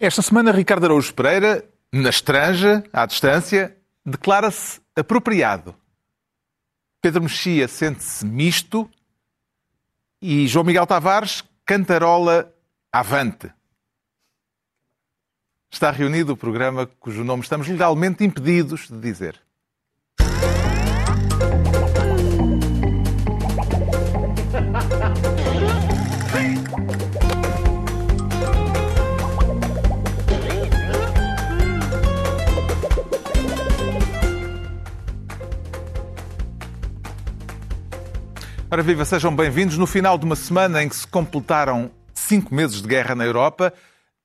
Esta semana, Ricardo Araújo Pereira, na estranja, à distância, declara-se apropriado. Pedro Mexia sente-se misto e João Miguel Tavares cantarola avante. Está reunido o programa cujo nome estamos legalmente impedidos de dizer. Ora viva, sejam bem-vindos no final de uma semana em que se completaram cinco meses de guerra na Europa,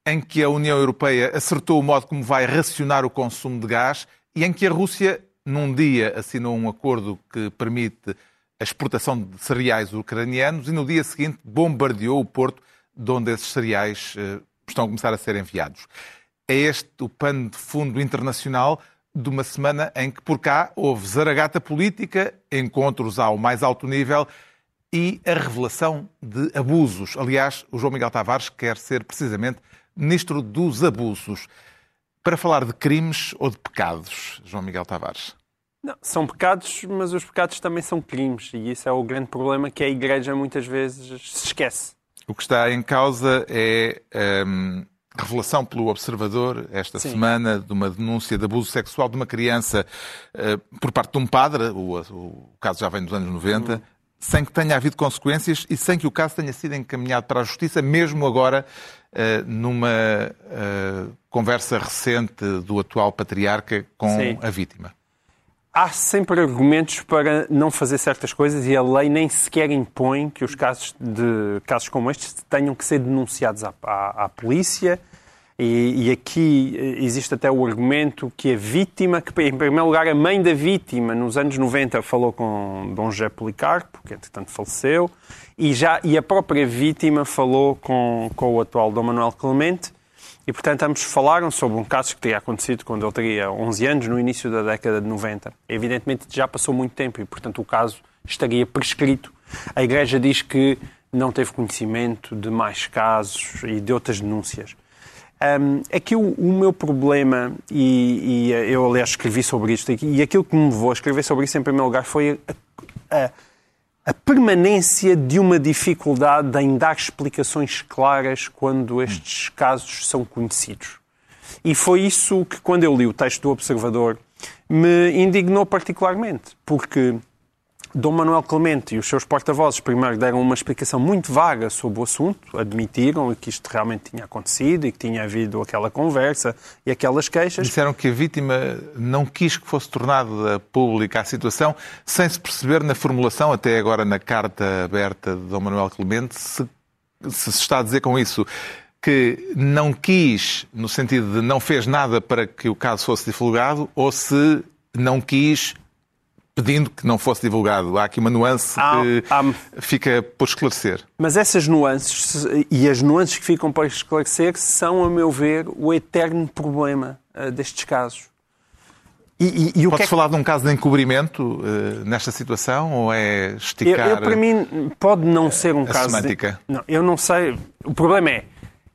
em que a União Europeia acertou o modo como vai racionar o consumo de gás e em que a Rússia, num dia, assinou um acordo que permite a exportação de cereais ucranianos e no dia seguinte bombardeou o porto de onde esses cereais eh, estão a começar a ser enviados. É este o pano de fundo internacional de uma semana em que por cá houve zaragata política, encontros ao mais alto nível e a revelação de abusos. Aliás, o João Miguel Tavares quer ser precisamente ministro dos abusos. Para falar de crimes ou de pecados, João Miguel Tavares? Não, são pecados, mas os pecados também são crimes. E isso é o grande problema que a Igreja muitas vezes se esquece. O que está em causa é hum, revelação pelo Observador esta Sim. semana de uma denúncia de abuso sexual de uma criança uh, por parte de um padre, o, o, caso já vem dos anos 90, uhum. sem que tenha havido consequências e sem que o caso tenha sido encaminhado para a Justiça, mesmo agora uh, numa uh, conversa recente do atual patriarca com Sim. a vítima há sempre argumentos para não fazer certas coisas e a lei nem sequer impõe que os casos, de, casos como estes tenham que ser denunciados à, à, à polícia. E, e, aqui existe até o argumento que a vítima, que em primeiro lugar a mãe da vítima, nos anos 90 falou com Dom José Policarpo, que entretanto faleceu, e, já, e a própria vítima falou com, com o atual Dom Manuel Clemente, e, portanto, ambos falaram sobre um caso que teria acontecido quando ele teria 11 anos, no início da década de 90. Evidentemente, já passou muito tempo e, portanto, o caso estaria prescrito. A Igreja diz que não teve conhecimento de mais casos e de outras denúncias. Um, aqui o, o meu problema, e, e, eu aliás escrevi sobre isto, e aquilo que me levou a escrever sobre isso em primeiro lugar foi a, a a permanência de uma dificuldade em dar explicações claras quando estes casos são conhecidos. E foi isso que, quando eu li o texto do Observador, me indignou particularmente, porque Dom Manuel Clemente e os seus porta-vozes primeiro deram uma explicação muito vaga sobre o assunto, admitiram que isto realmente tinha acontecido e que tinha havido aquela conversa e aquelas queixas. Disseram que a vítima não quis que fosse tornada pública a situação, sem se perceber na formulação, até agora na carta aberta de Dom Manuel Clemente, se se, está a dizer com isso que não quis, no sentido de não fez nada para que o caso fosse divulgado, ou se não quis pedindo que não fosse divulgado. Há aqui uma nuance há, que há... fica por esclarecer. Mas essas nuances e as nuances que ficam por esclarecer são, a meu ver, o eterno problema uh, destes casos. E, e, e Podes é falar de um caso de encobrimento uh, nesta situação ou é esticar? Eu, eu, para mim, pode não ser um caso. Semântica. De... Não, eu não sei. O problema é,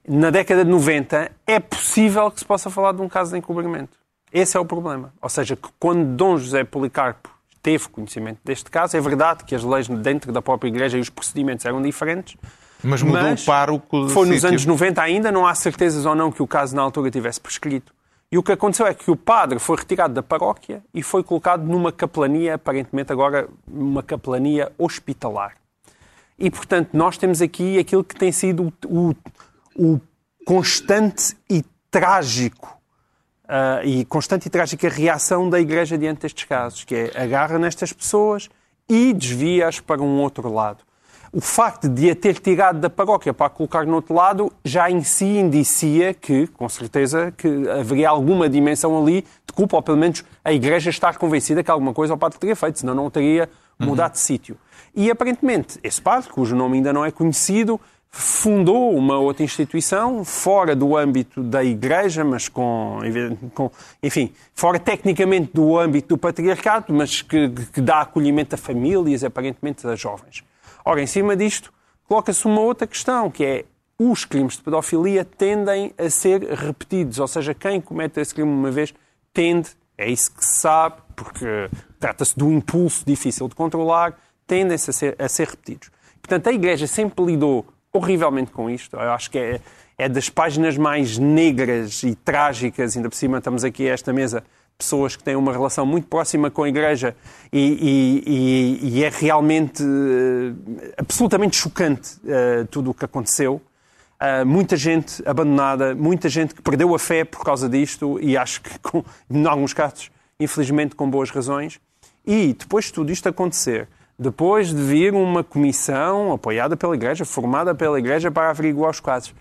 na década de 90, é possível que se possa falar de um caso de encobrimento. Esse é o problema. Ou seja, que quando Dom José Policarpo teve conhecimento deste caso. É verdade que as leis dentro da própria Igreja e os procedimentos eram diferentes. Mas mudou mas o pároco Foi nos sítio. anos 90 ainda, não há certezas ou não que o caso na altura tivesse prescrito. E o que aconteceu é que o padre foi retirado da paróquia e foi colocado numa capelania, aparentemente agora uma capelania hospitalar. E, portanto, nós temos aqui aquilo que tem sido o, o constante e trágico uh, e constante e trágica reação da Igreja diante destes casos, que é agarra nestas pessoas e desvia-as para um outro lado. O facto de a ter tirado da paróquia para a colocar no outro lado já em si indicia que, com certeza, que haveria alguma dimensão ali de culpa, ou pelo menos a Igreja estar convencida que alguma coisa o padre teria feito, senão não teria mudado uhum. de sítio. E aparentemente, esse padre, cujo nome ainda não é conhecido, fundou uma outra instituição fora do âmbito da Igreja, mas com, com enfim, fora tecnicamente do âmbito do patriarcado, mas que, que dá acolhimento a famílias, aparentemente a jovens. Ora, em cima disto, coloca-se uma outra questão, que é os crimes de pedofilia tendem a ser repetidos, ou seja, quem comete esse crime uma vez tende, é isso que se sabe, porque trata-se de um impulso difícil de controlar, tendem-se a ser, a ser repetidos. Portanto, a Igreja sempre lidou horrivelmente com isto. Eu acho que é, é das páginas mais negras e trágicas, ainda por cima estamos aqui a esta mesa, pessoas que têm uma relação muito próxima com a Igreja e, e, e é realmente uh, absolutamente chocante uh, tudo o que aconteceu. Uh, muita gente abandonada, muita gente que perdeu a fé por causa disto e acho que, com, em alguns casos, infelizmente com boas razões. E depois de tudo isto acontecer, depois de vir uma comissão apoiada pela Igreja, formada pela Igreja para averiguar os casos,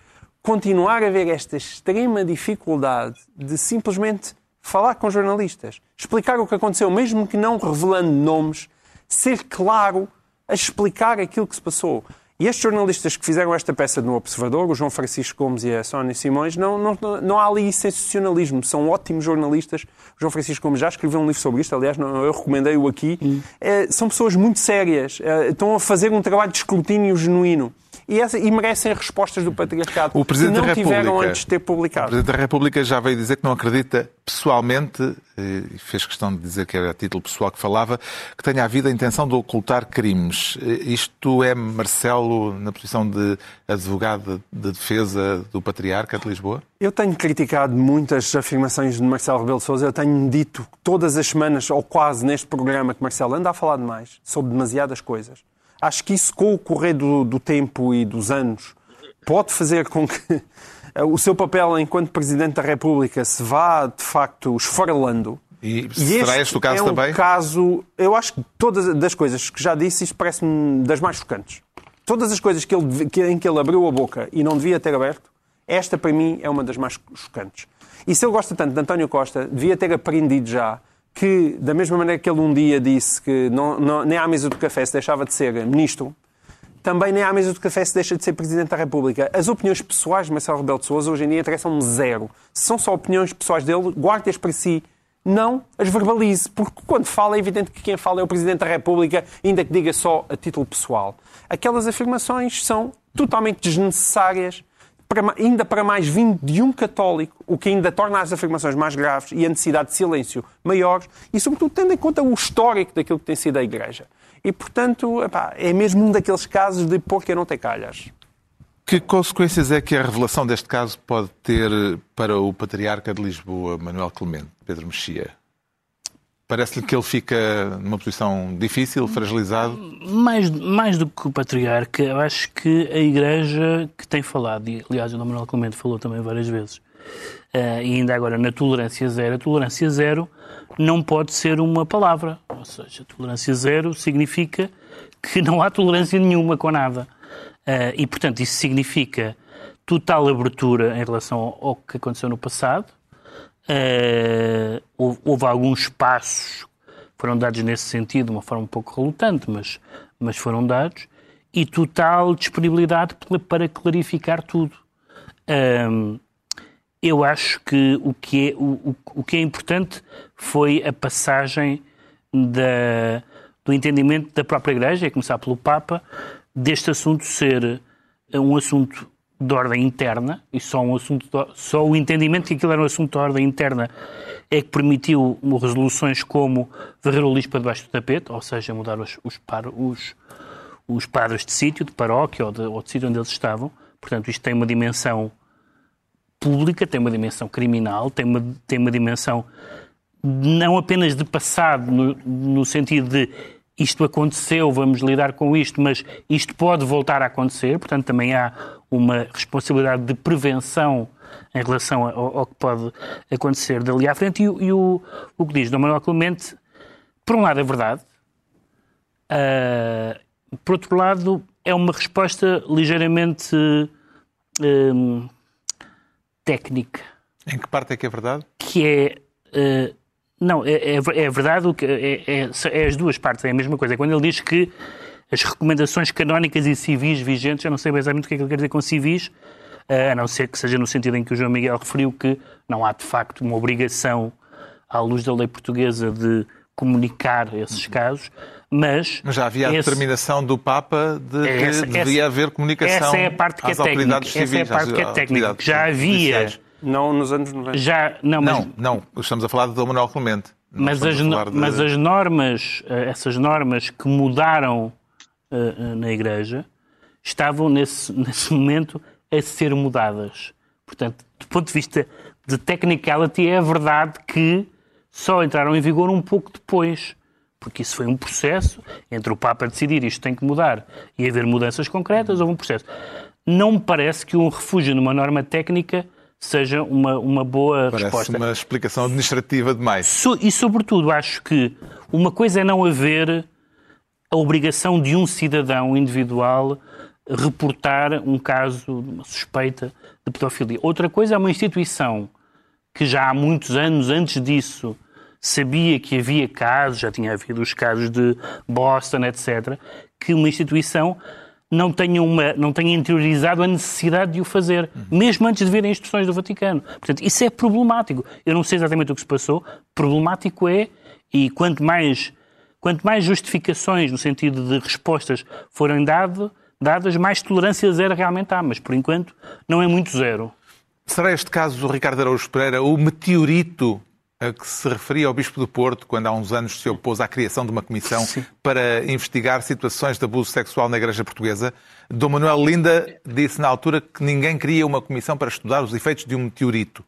continuar a haver esta extrema dificuldade de simplesmente falar com jornalistas, explicar o que aconteceu, mesmo que não revelando nomes, ser claro a explicar aquilo que se passou. E estes jornalistas que fizeram esta peça no Observador, o João Francisco Gomes e a Sónia Simões, não, não, não há ali sensacionalismo. São ótimos jornalistas. O João Francisco Gomes já escreveu um livro sobre isto, aliás, eu recomendei-o aqui. É, são pessoas muito sérias. É, estão a fazer um trabalho de escrutínio genuíno e, essa, e merecem respostas do patriarcado o Presidente que não tiveram antes de ter publicado. O Presidente da República já veio dizer que não acredita pessoalmente, e fez questão de dizer que era a título pessoal que falava, que tenha havido a intenção de ocultar crimes. Isto é Marcelo na posição de advogado de defesa do Patriarca de Lisboa? Eu tenho criticado muitas afirmações de Marcelo Rebelo de Sousa. Eu tenho dito todas as semanas, ou quase neste programa, que Marcelo anda a falar demais sobre demasiadas coisas. Acho que isso, com o correr do, do tempo e dos anos, pode fazer com que o seu papel enquanto Presidente da República se vá, de facto, esfarelando. E, e será este, o caso é um também? caso, eu acho que todas as coisas que já disse, isto parece-me das mais chocantes. Todas as coisas que ele, que, em que ele abriu a boca e não devia ter aberto, esta para mim é uma das mais chocantes. E se ele gosta tanto de António Costa, devia ter aprendido já que, da mesma maneira que ele um dia disse que não, não, nem à mesa do café se deixava de ser ministro, também nem à mesa do café se deixa de ser Presidente da República. As opiniões pessoais de Marcelo Rebelo de Sousa hoje em dia interessam-me zero. Se são só opiniões pessoais dele, guarde-as para si. Não as verbalize, porque quando fala é evidente que quem fala é o Presidente da República, ainda que diga só a título pessoal. Aquelas afirmações são totalmente desnecessárias, para, ainda para mais vindo de um católico, o que ainda torna as afirmações mais graves e a necessidade de silêncio maiores, e sobretudo tendo em conta o histórico daquilo que tem sido a Igreja. E, portanto, epá, é mesmo um daqueles casos de pôr que não tem calhas. Que consequências é que a revelação deste caso pode ter para o Patriarca de Lisboa, Manuel Clemente, Pedro Mexia? Parece-lhe que ele fica numa posição difícil, fragilizado? Mais, mais do que o patriarca, eu acho que a Igreja que tem falado, e aliás o Manuel Clemente falou também várias vezes, uh, e ainda agora na tolerância zero, a tolerância zero não pode ser uma palavra. Ou seja, tolerância zero significa que não há tolerância nenhuma com nada. Uh, e, portanto, isso significa total abertura em relação ao que aconteceu no passado, Uh, houve, houve, alguns passos foram dados nesse sentido, de uma forma um pouco relutante, mas, mas foram dados, e total disponibilidade para clarificar tudo. Um, eu acho que o que, é, o, o que é importante foi a passagem da, do entendimento da própria Igreja, a começar pelo Papa, deste assunto ser um assunto de ordem interna, e só, um assunto de, só o entendimento que aquilo era um assunto de ordem interna é que permitiu resoluções como varrer o lixo para debaixo do tapete, ou seja, mudar os, os, os, os padres de sítio, de paróquia ou de, ou de sítio onde eles estavam. Portanto, isto tem uma dimensão pública, tem uma dimensão criminal, tem uma, tem uma dimensão não apenas de passado, no, no sentido de isto aconteceu, vamos lidar com isto, mas isto pode voltar a acontecer, portanto também há uma responsabilidade de prevenção em relação ao, ao que pode acontecer dali à frente. E, e o, o que diz Dom Manuel Clemente, por um lado é verdade, uh, por outro lado é uma resposta ligeiramente uh, técnica. Em que parte é que é verdade? Que é... Uh, não, é, é, é verdade, é, é, é, as duas partes, é a mesma coisa. É quando ele diz que as recomendações canónicas e civis vigentes, eu não sei exatamente o que é que ele quer dizer com civis, a não ser que seja no sentido em que o João Miguel referiu que não há de facto uma obrigação, à luz da lei portuguesa, de comunicar esses casos, mas... Mas já havia a esse... determinação do Papa de que Essa- devia essa- haver comunicação Essa é a parte que é técnica. Essa é a civis, parte que é técnica. Já havia... Não nos anos 90. Já, não, mas, Não, não, estamos a falar de Dom Manuel Clemente. Mas, as, no- de- mas as normas, eh, essas normas que mudaram eh, na Igreja, estavam nesse, nesse momento a ser mudadas. Portanto, do ponto de vista de technicality, é verdade que só entraram em vigor um pouco depois. Porque isso foi um processo entre o Papa decidir isto tem que mudar e haver mudanças concretas, houve um processo. Não me parece que um refúgio numa norma técnica seja uma, uma boa Parece resposta. uma explicação administrativa demais. So- e, sobretudo, acho que uma coisa é não haver a obrigação de um cidadão individual reportar um caso, uma suspeita de pedofilia. Outra coisa é uma instituição que já há muitos anos antes disso sabia que havia casos, já tinha havido os casos de Boston, etc., que uma instituição não tenha, uma, não tenha interiorizado a necessidade de o fazer, mesmo antes de verem instruções do Vaticano. Portanto, isso é problemático. Eu não sei exatamente o que se passou. Problemático é, e quanto mais, quanto mais justificações, no sentido de respostas, forem dado, dadas, mais tolerância zero realmente há. Mas, por enquanto, não é muito zero. Será este caso do Ricardo Araújo Pereira o meteorito a que se referia ao Bispo do Porto quando há uns anos se opôs à criação de uma comissão para investigar situações de abuso sexual na Igreja Portuguesa? Dom Manuel Linda disse na altura que ninguém queria uma comissão para estudar os efeitos de um meteorito.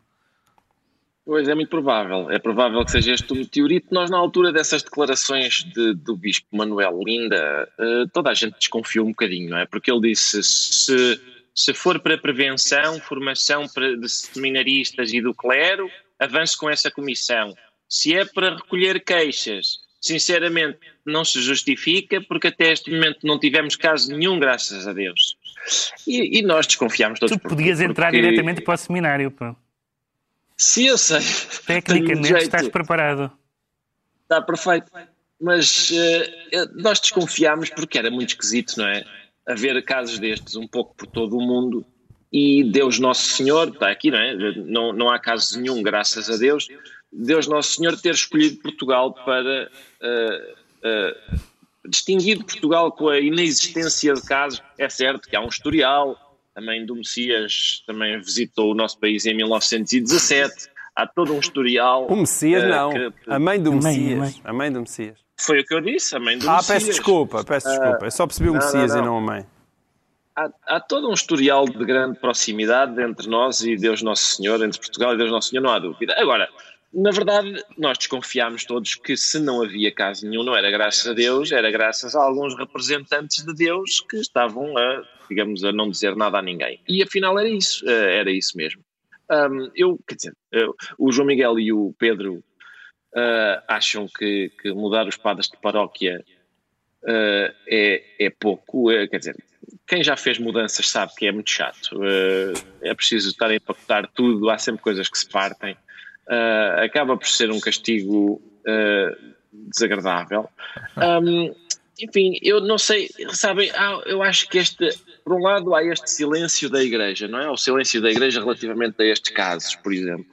Pois é, muito provável. É provável que seja este o meteorito. Nós, na altura dessas declarações de- do Bispo Manuel Linda, eh, toda a gente desconfiou um bocadinho, não é? Porque ele disse: se, se for para prevenção, formação de seminaristas e do clero, avance com essa comissão. Se é para recolher queixas, sinceramente, não se justifica, porque até este momento não tivemos caso nenhum, graças a Deus. E, e nós desconfiámos todos. Tu podias entrar porque- diretamente para o seminário. pá. Sim, eu sei. Tecnicamente jeito. estás preparado. Está perfeito. Mas eh, nós desconfiámos porque era muito esquisito, não é? Haver casos destes um pouco por todo o mundo e Deus Nosso Senhor, está aqui, não é? Não, não há caso nenhum, graças a Deus. Deus Nosso Senhor ter escolhido Portugal para eh, eh, distinguir Portugal com a inexistência de casos. É certo que há um historial, a mãe do Messias também visitou o nosso país em 1917. Há todo um historial. O Messias eh, não. que- A mãe do A Messias. mãe. A mãe do Messias. Foi o que eu disse, a mãe do Ah, Messias. peço desculpa, peço desculpa. Eu só percebi o não, Messias não, e não. não a mãe. Há, há todo um historial de grande proximidade entre nós e Deus Nosso Senhor, entre Portugal e Deus Nosso Senhor, não há dúvida. Agora, na verdade, nós desconfiámos todos que se não havia caso nenhum, não era graças a Deus, era graças a alguns representantes de Deus que estavam a, digamos, a não dizer nada a ninguém. E afinal era isso, eh, era isso mesmo. Eu, quer dizer, eh, o João Miguel e o Pedro eh, acham que, que mudar os padres de paróquia eh, é, é pouco, eh, quer dizer, quem já fez mudanças sabe que é muito chato. É preciso estar a empacotar tudo, há sempre coisas que se partem. Eh, acaba por ser um castigo eh, desagradável. Um, enfim, eu não sei, sabem, eu acho que este, por um lado, há este silêncio da Igreja, não é? O silêncio da Igreja relativamente a estes casos, por exemplo.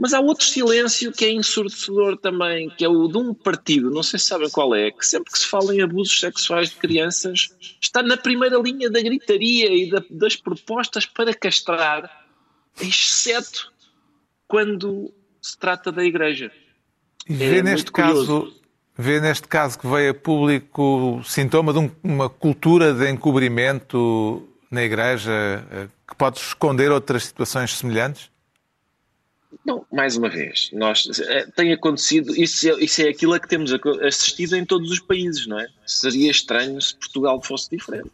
Mas há outro silêncio que é ensurdecedor também, que é o de um partido, não sei se sabem qual é, que sempre que se fala em abusos sexuais de crianças, está na primeira linha da gritaria e da- das propostas para castrar, exceto quando se trata da Igreja. E É vê muito neste curioso. caso, vê neste caso que veio a público sintoma de um- uma cultura de encobrimento na Igreja eh, que pode esconder outras situações semelhantes? Não, mais uma vez, nós, é, tem acontecido, isso é, isso é aquilo a que temos assistido em todos os países, não é? Seria estranho se Portugal fosse diferente.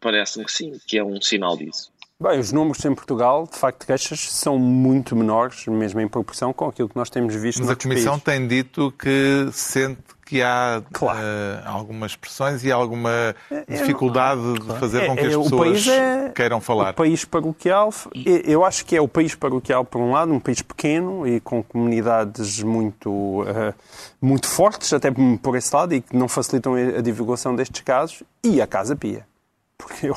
Parece-me que sim, que é um sinal disso. Bem, os números em Portugal, de facto, de queixas são muito menores, mesmo em proporção com aquilo que nós temos visto Mas a Comissão países. tem dito que sente que há Claro. eh, algumas pressões e alguma dificuldade de fazer com que É, as é, pessoas é queiram falar. O país paroquial, eu acho que é o país paroquial, por um lado, um país pequeno e com comunidades muito, eh, muito fortes, até por esse lado, e que não facilitam a divulgação destes casos, e a Casa Pia. Porque eu,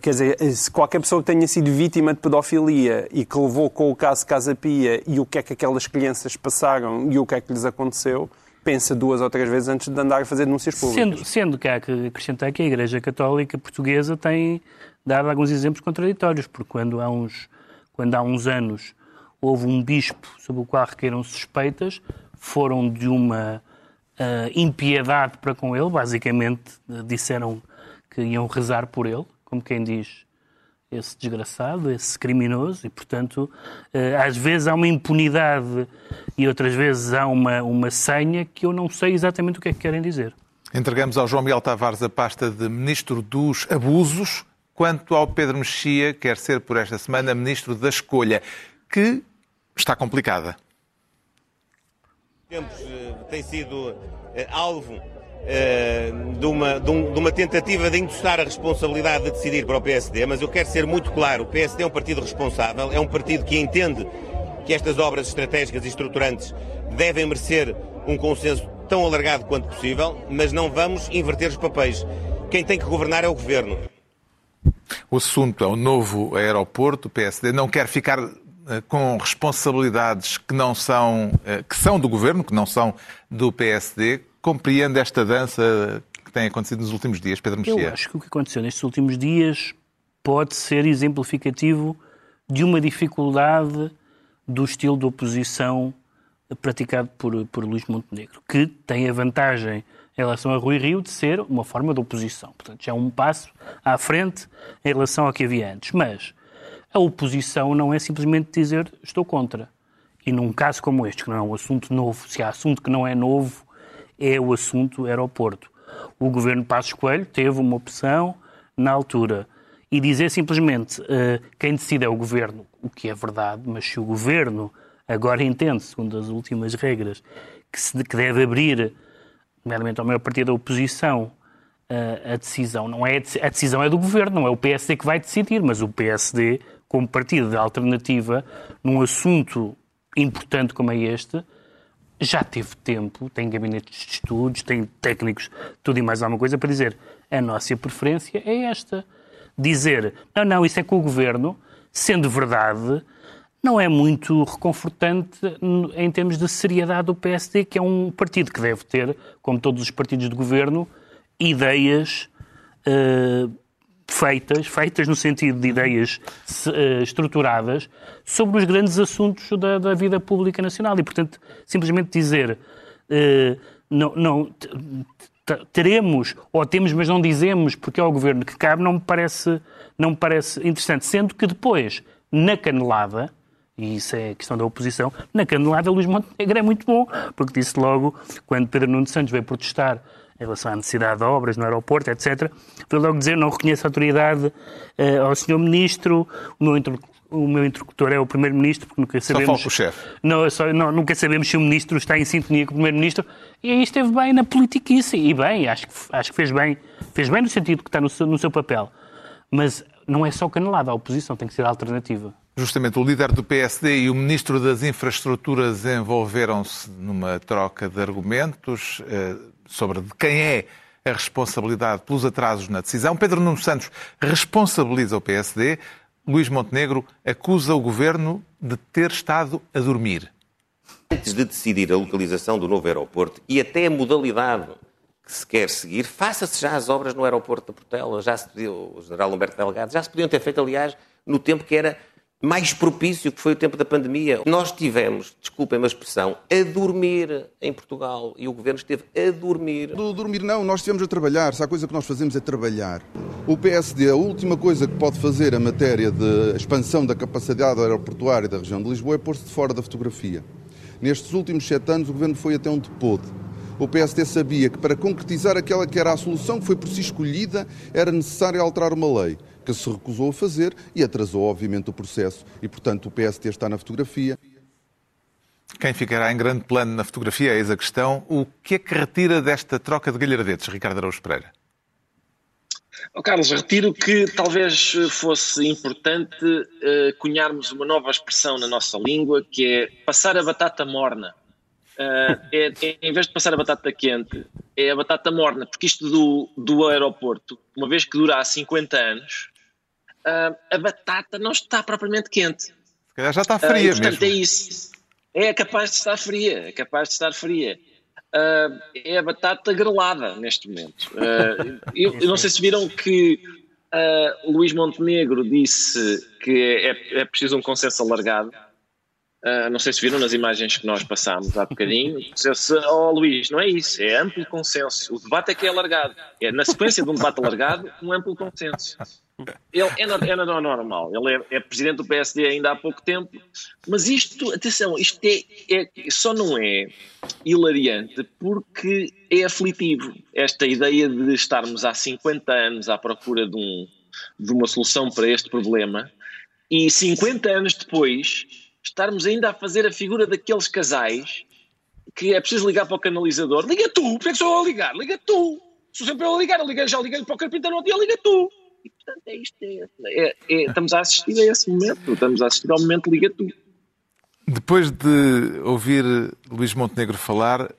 Quer dizer, se qualquer pessoa que tenha sido vítima de pedofilia e que levou com o caso Casa Pia e o que é que aquelas crianças passaram e o que é que lhes aconteceu, pensa duas ou três vezes antes de andar a fazer denúncias públicas. Sendo, sendo que há que acrescentar que a Igreja Católica Portuguesa tem dado alguns exemplos contraditórios, porque quando há uns, quando há uns anos houve um bispo sobre o qual requeram suspeitas, foram de uma uh, impiedade para com ele, basicamente uh, disseram que iam rezar por ele, como quem diz esse desgraçado, esse criminoso, e portanto, uh, às vezes há uma impunidade e outras vezes há uma, uma senha que eu não sei exatamente o que é que querem dizer. Entregamos ao João Miguel Tavares a pasta de Ministro dos Abusos, quanto ao Pedro Mexia, quer ser por esta semana Ministro da Escolha, que está complicada. Tempos eh, tem sido eh, alvo eh, de uma, de, um, de uma tentativa de endossar a responsabilidade de decidir para o PSD, mas eu quero ser muito claro: o PSD é um partido responsável, é um partido que entende que estas obras estratégicas e estruturantes devem merecer um consenso tão alargado quanto possível, mas não vamos inverter os papéis. Quem tem que governar é o governo. O assunto é o novo aeroporto. O PSD não quer ficar eh, com responsabilidades que não são, eh, que são do governo, que não são do PSD. Compreende esta dança que tem acontecido nos últimos dias, Pedro Mexia? Eu acho que o que aconteceu nestes últimos dias pode ser exemplificativo de uma dificuldade do estilo de oposição praticado por, por Luís Montenegro, que tem a vantagem em relação a Rui Rio de ser uma forma de oposição. Portanto, já é um passo à frente em relação ao que havia antes. Mas a oposição não é simplesmente dizer estou contra. E num caso como este, que não é um assunto novo, se há assunto que não é novo, é o assunto aeroporto. O governo Passos Coelho teve uma opção na altura. E dizer simplesmente uh, quem decide é o governo, o que é verdade, mas se o governo agora entende, segundo as últimas regras, que, se, que deve abrir, nomeadamente ao maior partido da oposição, uh, a decisão não é a decisão é do governo, não é o PSD que vai decidir, mas o PSD como partido de alternativa, num assunto importante como é este, já teve tempo, tem gabinetes de estudos, tem técnicos, tudo e mais alguma coisa para dizer a nossa preferência é esta. Dizer, não, não, isso é com o governo, sendo verdade, não é muito reconfortante em termos de seriedade do PSD, que é um partido que deve ter, como todos os partidos de governo, ideias. Uh, feitas, feitas no sentido de ideias uh, estruturadas, sobre os grandes assuntos da, da, vida pública nacional. E, portanto, simplesmente dizer uh, não, não teremos ou temos, mas não dizemos porque é o governo que cabe, não me parece, não me parece interessante. Sendo que depois, na canelada, e isso é questão da oposição, na canelada Luís Montenegro é muito bom, porque disse logo, quando Pedro Nuno Santos veio protestar em relação à necessidade de obras no aeroporto, etc. Vou logo dizer, não reconheço autoridade uh, ao Sr. Ministro, o meu, o meu interlocutor é o Primeiro-Ministro, porque nunca sabemos... Só o chefe. Não, só, não, nunca sabemos se o Ministro está em sintonia com o Primeiro-Ministro, e aí esteve bem na politiquice, e bem, acho que, acho que fez bem, fez bem no sentido que está no seu, no seu papel. Mas não é só canelada, a oposição tem que ser alternativa. Justamente o líder do PSD e o ministro das Infraestruturas envolveram-se numa troca de argumentos. Uh, sobre de quem é a responsabilidade pelos atrasos na decisão. Pedro Nuno Santos responsabiliza o PSD. Luís Montenegro acusa o governo de ter estado a dormir. Antes de decidir a localização do novo aeroporto e até a modalidade que se quer seguir, faça-se já as obras no aeroporto da Portela. Já se pediu, o general Humberto Delgado, já se podiam ter feito, aliás, no tempo que era mais propício, que foi o tempo da pandemia. Nós tivemos, desculpem a expressão, a dormir em Portugal e o governo esteve a dormir. Do dormir não, nós estivemos a trabalhar. Se a coisa que nós fazemos é trabalhar. O PSD, a última coisa que pode fazer em matéria de expansão da capacidade aeroportuária da região de Lisboa é pôr-se de fora da fotografia. Nestes últimos sete anos, o governo foi até onde pôde. O PSD sabia que para concretizar aquela que era a solução que foi por si escolhida, era necessário alterar uma lei que se recusou a fazer e atrasou, obviamente, o processo. E, portanto, o PST está na fotografia. Quem ficará em grande plano na fotografia, eis a questão. O que é que retira desta troca de galhardetes, Ricardo Araújo Pereira? Oh, Carlos, retiro que talvez fosse importante uh, cunharmos uma nova expressão na nossa língua, que é passar a batata morna. Uh, é, é, em vez de passar a batata quente, é a batata morna, porque isto do, do aeroporto, uma vez que dura há 50 anos, uh, a batata não está propriamente quente. Se calhar já está fria uh, portanto, mesmo. é isso. É capaz de estar fria, é capaz de estar fria. Uh, é a batata grelada neste momento. Uh, eu, eu, não sei se viram que uh, Luís Montenegro disse que é, é preciso um consenso alargado. Uh, não sei se viram nas imagens que nós passámos há bocadinho. Se, oh Luís, não é isso, é amplo consenso. O debate é que é alargado. É na sequência de um debate alargado, um amplo consenso. Ele é, é normal, ele é, é, presidente do PSD ainda há pouco tempo, mas isto, atenção, isto é, é, só não é hilariante porque é aflitivo. Esta ideia de estarmos há 50 anos à procura de, um, de uma solução para este problema e 50 anos depois estarmos ainda a fazer a figura daqueles casais que é preciso ligar para o canalizador. Liga tu, porque é que sou eu a ligar? Liga tu. Sou sempre eu a ligar, eu liguei, já liguei para o carpinteiro no dia, liga tu. E, portanto, é isto. É, é, é, estamos a assistir a esse momento. Estamos a assistir ao momento Liga Tu. Depois de ouvir Luís Montenegro falar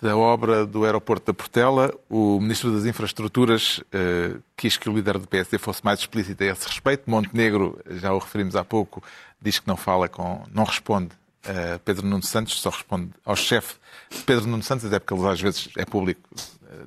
da obra do aeroporto da Portela, o Ministro das Infraestruturas eh, quis que o líder do PSD fosse mais explícito a esse respeito. Montenegro, já o referimos há pouco, diz que não fala com, não responde a Pedro Nuno Santos, só responde ao chefe de Pedro Nuno Santos, até porque ele às vezes é público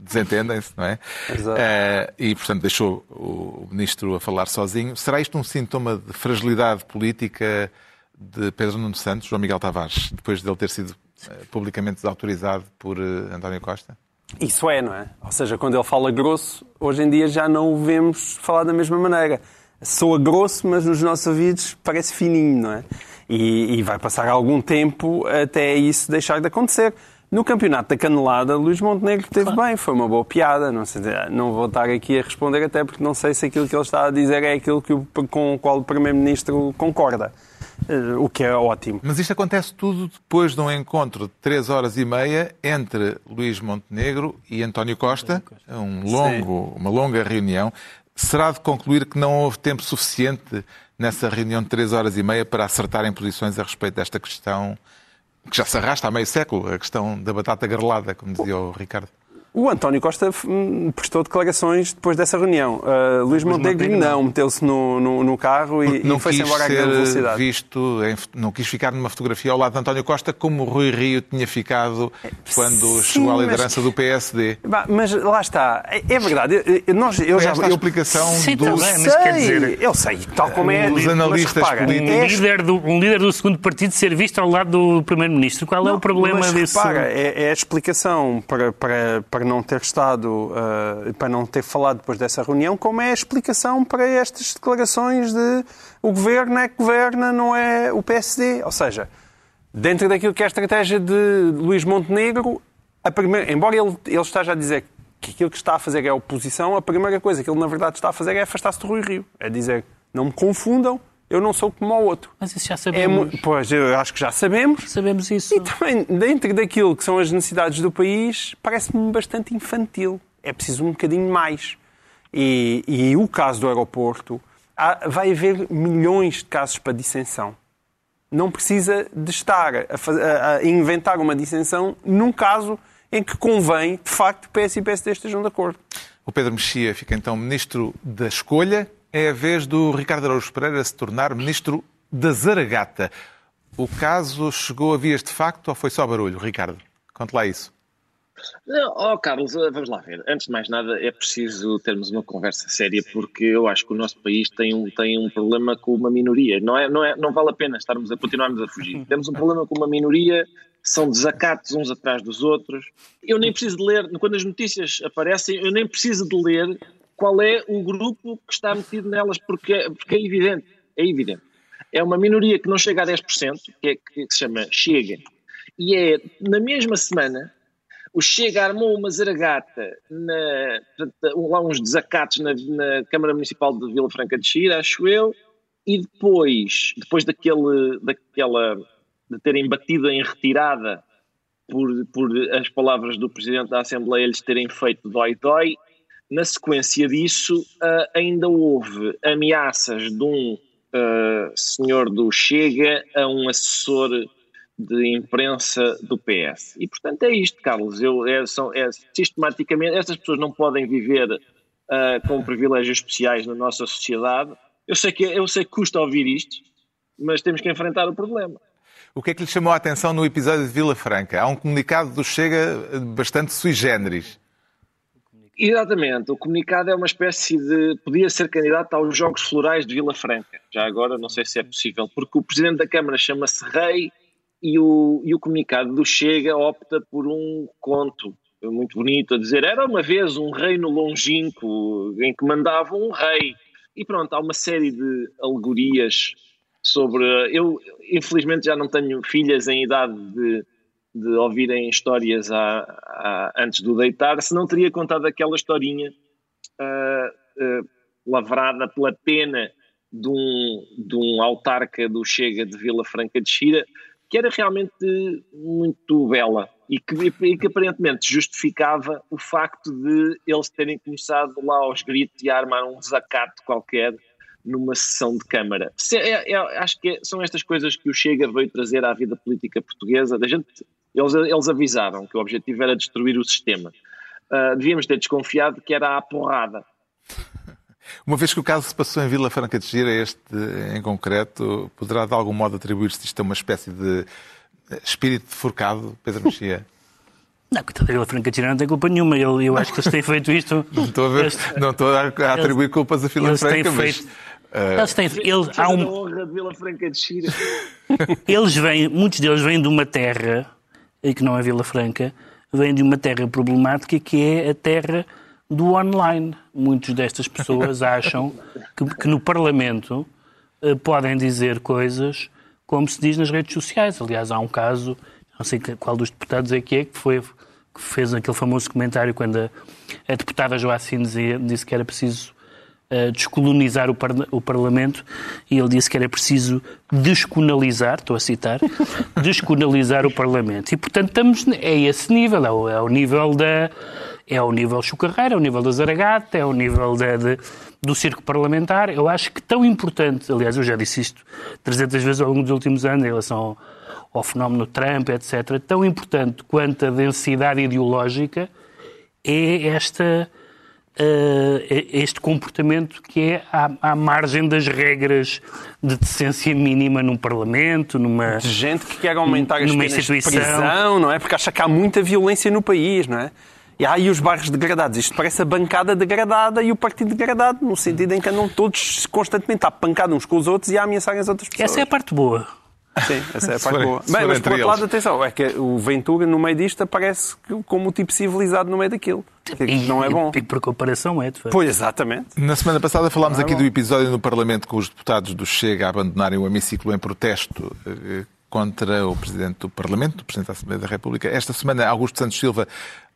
desentendem-se, não é? Exato. Uh, e, portanto, deixou o ministro a falar sozinho. Será isto um sintoma de fragilidade política de Pedro Nuno Santos, João Miguel Tavares, depois de ele ter sido uh, publicamente desautorizado por António Costa? Isso é, não é? Ou seja, quando ele fala grosso, hoje em dia já não o vemos falar da mesma maneira. Soa grosso, mas nos nossos ouvidos parece fininho, não é? E, e vai passar algum tempo até isso deixar de acontecer. No campeonato da canelada, Luís Montenegro teve claro. bem, foi uma boa piada. Não, sei, não vou estar aqui a responder, até porque não sei se aquilo que ele está a dizer é aquilo que o, com o qual o Primeiro-Ministro concorda. Uh, o que é ótimo. Mas isto acontece tudo depois de um encontro de três horas e meia entre Luís Montenegro e António Costa, um longo, uma longa reunião. Será de concluir que não houve tempo suficiente nessa reunião de três horas e meia para acertarem posições a respeito desta questão que já se arrasta há meio século, a questão da batata grelada, como dizia o Ricardo. O António Costa hum, prestou declarações depois dessa reunião. Uh, Luís Montenegro não, meteu-se no, no, no, carro e, não e foi-se embora a grande velocidade. Visto em, não quis ficar numa fotografia ao lado de António Costa como o Rui Rio tinha ficado quando Sim, chegou à liderança mas, do PSD. Mas lá está, é, é verdade. Eu, nós, eu já, esta eu, a explicação do... também, mas quer dizer... Eu sei, tal como é... Dos analistas repara, políticos. Um líder, do, um líder do segundo partido ser visto ao lado do Primeiro-Ministro. Qual não, é o problema mas, desse... Repara, é, é a explicação para, para, para não ter estado uh, para não ter falado depois dessa reunião, como é a explicação para estas declarações de o governo é que governa, não é o PSD. Ou seja, dentro daquilo que é a estratégia de Luís Montenegro, primeira, embora ele, ele esteja a dizer que aquilo que está a fazer é a oposição, a primeira coisa que ele na verdade está a fazer é afastar-se do Rui Rio. É dizer, não me confundam, eu não sou como o outro. Mas isso já sabemos. É, pois, eu acho que já sabemos. Sabemos isso. E também, dentro daquilo que são as necessidades do país, parece-me bastante infantil. É preciso um bocadinho mais. E, e o caso do aeroporto, há, vai haver milhões de casos para dissensão. Não precisa de estar a, a, a inventar uma dissensão num caso em que convém, de facto, PS e PSD estejam de acordo. O Pedro Mexia fica então ministro da escolha é a vez do Ricardo Araújo Pereira se tornar ministro da Zaragata. O caso chegou a vias de facto ou foi só barulho, Ricardo? Conte lá isso. Não, oh, Carlos, eh, vamos lá ver. Antes de mais nada, é preciso termos uma conversa séria, porque eu acho que o nosso país tem um, tem um problema com uma minoria. Não, é, não, é, não vale a pena estarmos a continuarmos a fugir. Temos um problema com uma minoria, são desacatos uns atrás dos outros. Eu nem preciso de ler, quando as notícias aparecem, eu nem preciso de ler qual é o grupo que está metido nelas, porque, porque é evidente, é evidente. É uma minoria que não chega a 10%, que, é, que se chama Chega, e é, na mesma semana, o Chega armou uma zaragata, na, lá uns desacatos na, na, Câmara Municipal de Vila Franca de Xira, acho eu, e depois, depois daquele, daquela, de terem batido em retirada por, por as palavras do Presidente da Assembleia lhes terem feito dói-dói, na sequência disso, uh, ainda houve ameaças de um uh, senhor do Chega a um assessor de imprensa do PS. E, portanto, é isto, Carlos. Eu, é, são, é, sistematicamente, estas pessoas não podem viver uh, com privilégios especiais na nossa sociedade. Eu sei, que, eu sei que custa ouvir isto, mas temos que enfrentar o problema. O que é que lhe chamou a atenção no episódio de Vila Franca? Há um comunicado do Chega bastante sui generis. Exatamente, o comunicado é uma espécie de. podia ser candidato aos Jogos Florais de Vila Franca. Já agora não sei se é possível, porque o Presidente da Câmara chama-se Rei e o, e o comunicado do Chega opta por um conto muito bonito a dizer era uma vez um reino longínquo em que mandava um rei. E pronto, há uma série de alegorias sobre. Eu, infelizmente, já não tenho filhas em idade de, de ouvirem histórias a, antes do deitar, se não teria contado aquela historinha uh, uh, lavrada pela pena de um, de um autarca do Chega de Vila Franca de Xira, que era realmente muito bela e que, e que, aparentemente justificava o facto de eles terem começado lá aos gritos e a armar um desacato qualquer numa sessão de Câmara. É, é, acho que são estas coisas que o Chega veio trazer à vida política portuguesa. Da gente, eles, eles avisaram que o objetivo era destruir o sistema. Uh, devíamos ter desconfiado que era a porrada. Uma vez que o caso se passou em Vila Franca de Gira, este em concreto, poderá de algum modo atribuir-se isto a uma espécie de espírito forcado, Pedro Mexia? Não, coitado da Vila Franca de Gira não tem culpa nenhuma. Eu, eu acho que eles têm feito isto. não estou a, ver, este, não estou a atribuir eles, culpas a Vila Franca, mas. Feito, Uh... Eles têm, eles, há um... honra de Vila Franca de Xira. eles vêm, muitos deles vêm de uma terra, e que não é Vila Franca, vêm de uma terra problemática que é a terra do online. Muitas destas pessoas acham que, que no Parlamento uh, podem dizer coisas como se diz nas redes sociais. Aliás, há um caso, não sei qual dos deputados é que é, que foi que fez aquele famoso comentário quando a, a deputada Joacine disse que era preciso descolonizar o, par o, Parlamento e ele disse que era preciso desconalizar, estou a citar, desconalizar o Parlamento. E, portanto, estamos é esse nível, é o, é o nível da... É o nível chocarreira, é o nível da Zaragata, é o nível da, de, do circo parlamentar. Eu acho que tão importante, aliás, eu já disse isto 300 vezes ao longo dos últimos anos em relação ao, ao fenómeno Trump, etc., tão importante quanto a densidade ideológica é esta este comportamento que é à, à, margem das regras de decência mínima num Parlamento, numa... De gente que quer aumentar as penas de prisão, não é? Porque acha que há muita violência no país, não é? E há aí os bairros degradados. Isto parece a bancada degradada e o partido degradado, no sentido em que andam todos constantemente a pancada uns com os outros e a ameaçarem as outras pessoas. Essa é a parte boa. Sim, essa é a parte boa. Bem, mas por outro lado, atenção, é que o Ventura no meio disto aparece como o tipo civilizado no meio daquilo. E, não é bom. E por comparação é, de facto. Pois, exatamente. Na semana passada falámos é aqui bom. do episódio no Parlamento com os deputados do Chega a abandonarem o hemiciclo em protesto eh, contra o Presidente do Parlamento, o Presidente da Assembleia da República. Esta semana, Augusto Santos Silva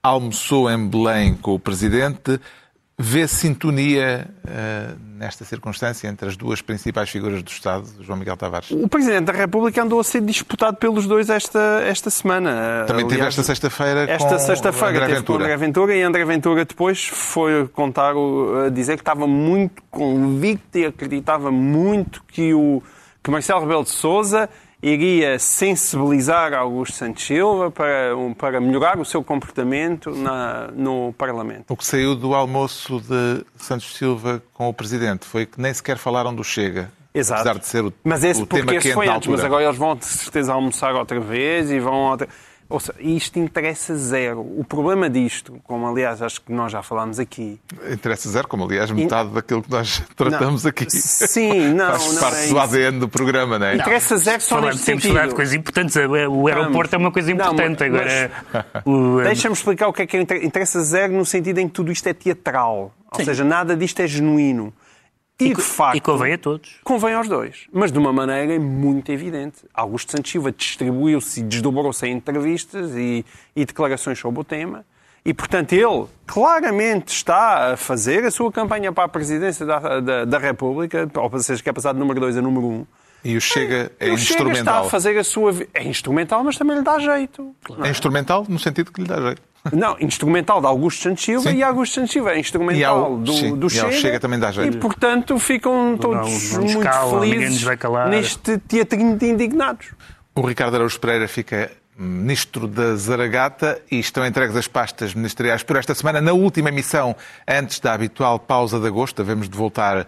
almoçou em Belém com o Presidente. Vê sintonia uh, nesta circunstância entre as duas principais figuras do Estado, João Miguel Tavares? O Presidente da República andou a ser disputado pelos dois esta, esta semana. Também teve esta sexta-feira Esta sexta-feira teve com André Ventura e André Ventura depois foi contar, a dizer que estava muito convicto e acreditava muito que, o, que Marcelo Rebelo de Sousa iria sensibilizar Augusto Santos Silva para, para melhorar o seu comportamento na, no Parlamento. O que saiu do almoço de Santos Silva com o Presidente foi que nem sequer falaram do Chega. Exato. Apesar de ser o, mas esse o porque tema esse quente foi antes, mas agora eles vão de certeza almoçar outra vez e vão outra... Ou seja, isto interessa zero. O problema disto, como aliás acho que nós já falámos aqui. Interessa zero, como aliás metade In... daquilo que nós tratamos não. aqui. Sim, não. Faz não parte é do ADN do programa, não é? Interessa zero só Falando, neste temos sentido. falar de coisas importantes. O aeroporto é uma coisa importante. Não, agora, o... Deixa-me explicar o que é que interessa zero no sentido em que tudo isto é teatral. Ou Sim. seja, nada disto é genuíno. E, e, de facto, e convém a todos. Convém aos dois. Mas de uma maneira muito evidente. Augusto Santos Silva distribuiu-se e desdobrou-se em entrevistas e, e declarações sobre o tema. E, portanto, ele claramente está a fazer a sua campanha para a presidência da, da, da República, ou seja, que é passado de número 2 a número 1. Um. E o Chega é, o instrumental. Chega está a fazer a sua... É instrumental, mas também lhe dá jeito. É instrumental no sentido que lhe dá jeito. Não, instrumental de Augusto Santos Silva sim. e Augusto Santos Silva é instrumental ao, do, sim, do Chega. Chega também dá jeito. E, portanto, ficam todos não, não muito felizes neste teatrinho de indignados. O Ricardo Araújo Pereira fica ministro da Zaragata e estão entregues as pastas ministeriais por esta semana. Na última emissão, antes da habitual pausa de agosto, devemos de voltar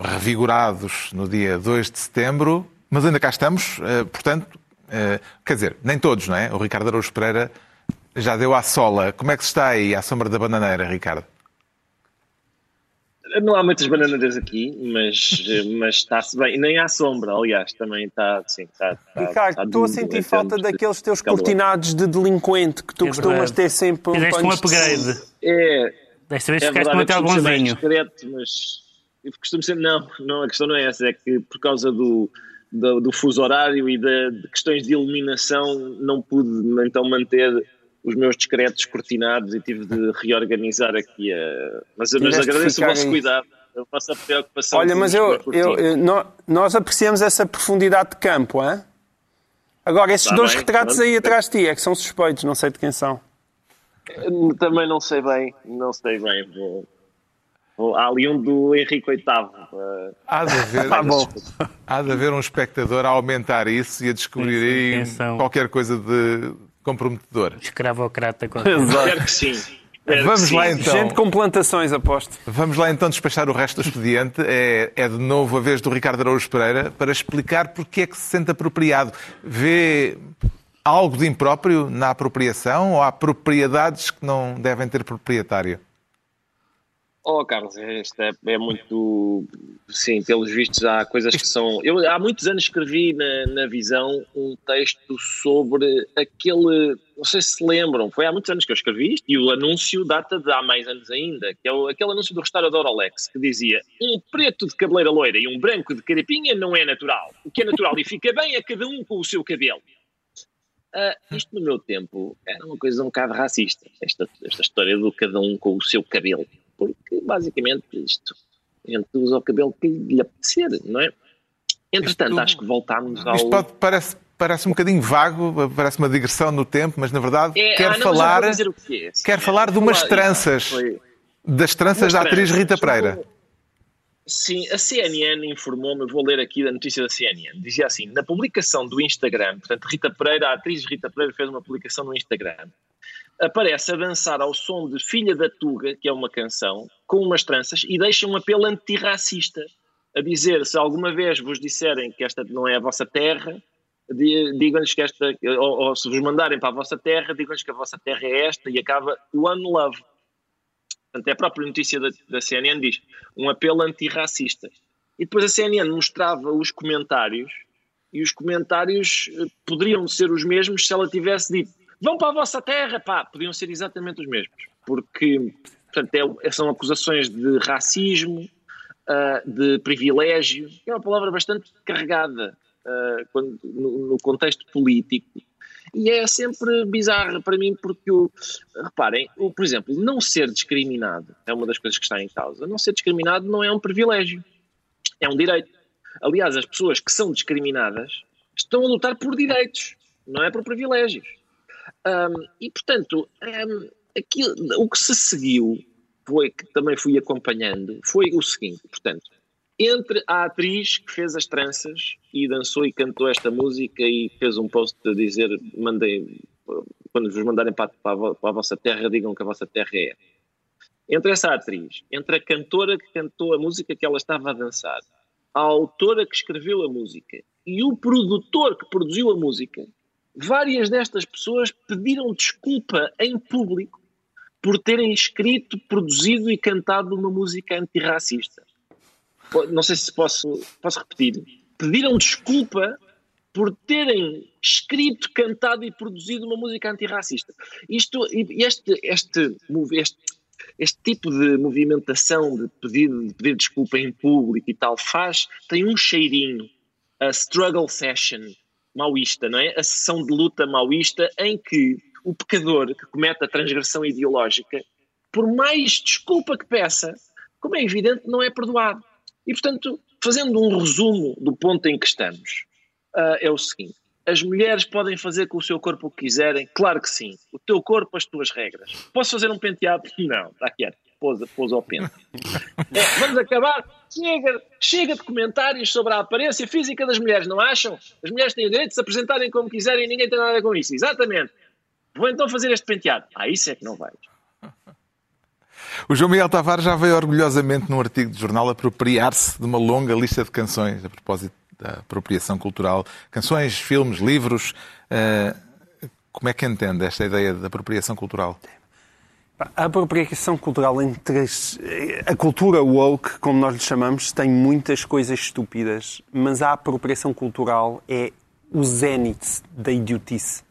revigorados no dia 2 de setembro, mas ainda cá estamos, eh, portanto, eh, quer dizer, nem todos, não é? O Ricardo Araújo Pereira já deu à sola. Como é que se está aí à sombra da bananeira, Ricardo? Não há muitas bananeiras aqui, mas, mas está-se bem. E nem à sombra, aliás, também está. Sim, está, está Ricardo, está estou a sentir falta daqueles teus calor. cortinados de delinquente que tu É costumas ter sempre um Fizeste um upgrade. É, Desta vez é ficaste bonzinho. discreto, mas eu costumo ser. Não, não, a questão não é essa, é que por causa do, do, do fuso horário e da- de, questões de iluminação não pude então manter os meus discretos cortinados e tive de reorganizar aqui a. Mas eu de agradeço o vosso aí. cuidado, a vossa preocupação. Olha, mas eu, eu- eu- nó- nós apreciamos essa profundidade de campo, hein? Agora, esses Tá dois bem, retratos pronto. aí atrás de ti é que são suspeitos, não sei de quem são. Também não sei bem, não sei bem. Vou, vou- há ali um do Henrique VIII. eh, Há de haver, Tá bom. há de haver um espectador a aumentar isso e a descobrir Sim, sim, aí qualquer coisa de comprometedor. Escravocrata. com- Espero que sim. Espero Vamos que sim. lá então. Gente com plantações, aposto. Vamos lá então despachar o resto do expediente. É, é de novo a vez do Ricardo Araújo Pereira para explicar porque é que se sente apropriado. Vê algo de impróprio na apropriação ou há propriedades que não devem ter proprietário? Oh, Carlos, este é, é muito. Sim, pelos vistos, há coisas que são. Eu há muitos anos escrevi na, na Visão um texto sobre aquele. Não sei se se lembram, foi há muitos anos que eu escrevi isto e o anúncio data de há mais anos ainda, que é o- aquele anúncio do restaurador Alex que dizia: um preto de cabeleira loira e um branco de carapinha não é natural. O que é natural e fica bem é cada um com o seu cabelo. Ah, isto no meu tempo era uma coisa um bocado racista, esta, esta história do cada um com o seu cabelo. Porque basicamente isto, a gente usa o cabelo que lhe apetecer, não é? Entretanto, Isto- acho que voltámos ao. Isto pode- parece, parece um bocadinho vago, parece uma digressão no tempo, mas na verdade É, quer ah, não, falar, que é. quer falar de umas tranças. Foi- das tranças da atriz. Rita Pereira. Sim, a CNN informou-me, vou ler aqui da notícia da CNN. Dizia assim: na publicação do Instagram, portanto, Rita Pereira, a atriz Rita Pereira fez uma publicação no Instagram. Aparece a dançar ao som de Filha da Tuga, que é uma canção, com umas tranças, e deixa um apelo antirracista. A dizer: se alguma vez vos disserem que esta não é a vossa terra, di- digam-lhes que esta, ou, ou se vos mandarem para a vossa terra, digam-lhes que a vossa terra é esta, e acaba One Love. Portanto, é a própria notícia da, da CNN diz um apelo antirracista. E depois a CNN mostrava os comentários e os comentários eh, poderiam ser os mesmos se ela tivesse dito vão para a vossa terra, pá, podiam ser exatamente os mesmos. Porque, portanto, é- são acusações de racismo, ah, de privilégio, é uma palavra bastante carregada ah, quando- no, no contexto político. E é sempre bizarro para mim porque, o, reparem, o, por exemplo, não ser discriminado é uma das coisas que está em causa. Não ser discriminado não é um privilégio, é um direito. Aliás, as pessoas que são discriminadas estão a lutar por direitos, não é por privilégios. Ahm, e, portanto, ahm, aquilo, o que se seguiu foi, que também fui acompanhando, foi o seguinte, portanto, entre a atriz que fez as tranças e dançou e cantou esta música e fez um post a dizer, mandem, quando vos mandarem para, para a para a vossa terra, digam que a vossa terra é. Entre essa atriz, entre a cantora que cantou a música que ela estava a dançar, a autora que escreveu a música e o produtor que produziu a música, várias destas pessoas pediram desculpa em público por terem escrito, produzido e cantado uma música antirracista. Não sei se posso, posso repetir. Pediram desculpa por terem escrito, cantado e produzido uma música antirracista. Isto, este, este, este, este tipo de movimentação de pedir, de pedir desculpa em público e tal faz, tem um cheirinho, a struggle session maoísta, não é? A sessão de luta maoísta em que o pecador que comete a transgressão ideológica, por mais desculpa que peça, como é evidente, não é perdoado. E, portanto, fazendo um resumo do ponto em que estamos, ah, é o seguinte: as mulheres podem fazer com o seu corpo o que quiserem? Claro que sim. O teu corpo, as tuas regras. Posso fazer um penteado? Não, está quieto. Pousa, pousa ao pente. É, vamos acabar? Chega, chega de comentários sobre a aparência física das mulheres, não acham? As mulheres têm o direito de se apresentarem como quiserem e ninguém tem nada a ver com isso. Exatamente. Vou então fazer este penteado. Ah, isso é que não vai. O João Miguel Tavares já veio orgulhosamente num artigo de jornal apropriar-se de uma longa lista de canções a propósito da apropriação cultural. Canções, filmes, livros. Uh, como é que entende esta ideia de apropriação cultural? A apropriação cultural entre as, a cultura woke, como nós lhe chamamos, tem muitas coisas estúpidas, mas a apropriação cultural é o zénite da idiotice.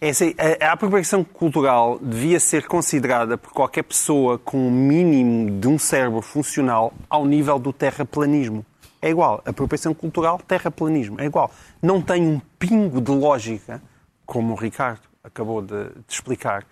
É assim, a, a apropriação cultural devia ser considerada por qualquer pessoa com o um mínimo de um cérebro funcional ao nível do terraplanismo. É igual. Apropriação cultural, terraplanismo. É igual. Não tem um pingo de lógica, como o Ricardo acabou de, de explicar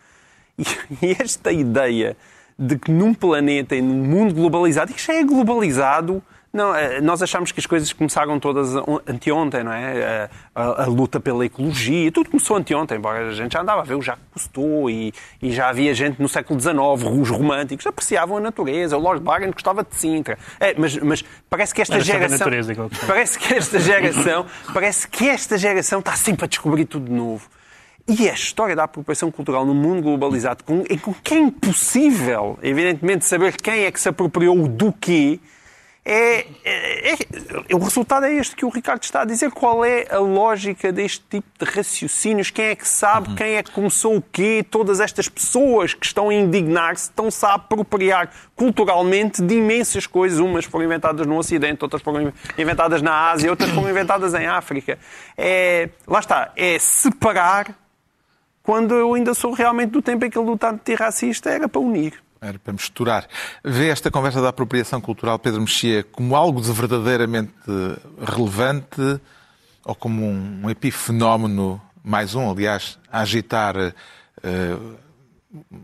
e esta ideia de que num planeta e num mundo globalizado, e que já é globalizado, não, eh, nós achamos que as coisas começaram todas anteontem, não é? A, a, a, luta pela ecologia, tudo começou anteontem, embora a gente já andava a ver o Jacques Cousteau e, e já havia gente no século XIX, os românticos, apreciavam a natureza, o Lord Byron gostava de Sintra. É, mas, mas parece que esta Era geração... natureza, parece que esta geração... parece que esta geração está sempre a descobrir tudo de novo. E a história da apropriação cultural no mundo globalizado, com, em que é impossível, evidentemente, saber quem é que se apropriou do quê, é, é, é, o resultado é este que o Ricardo está a dizer. Qual é a lógica deste tipo de raciocínios? Quem é que sabe? Uhum. Quem é que começou o quê? Todas estas pessoas que estão a indignar-se estão-se a apropriar culturalmente de imensas coisas. Umas foram inventadas no Ocidente, outras foram inventadas na Ásia, outras foram inventadas em África. É, lá está. É separar quando eu ainda sou realmente do tempo em que a luta antirracista era para unir. Era para misturar. Vê esta conversa da apropriação cultural, Pedro Mexia, como algo de verdadeiramente relevante ou como um epifenómeno, mais um, aliás, a agitar uh,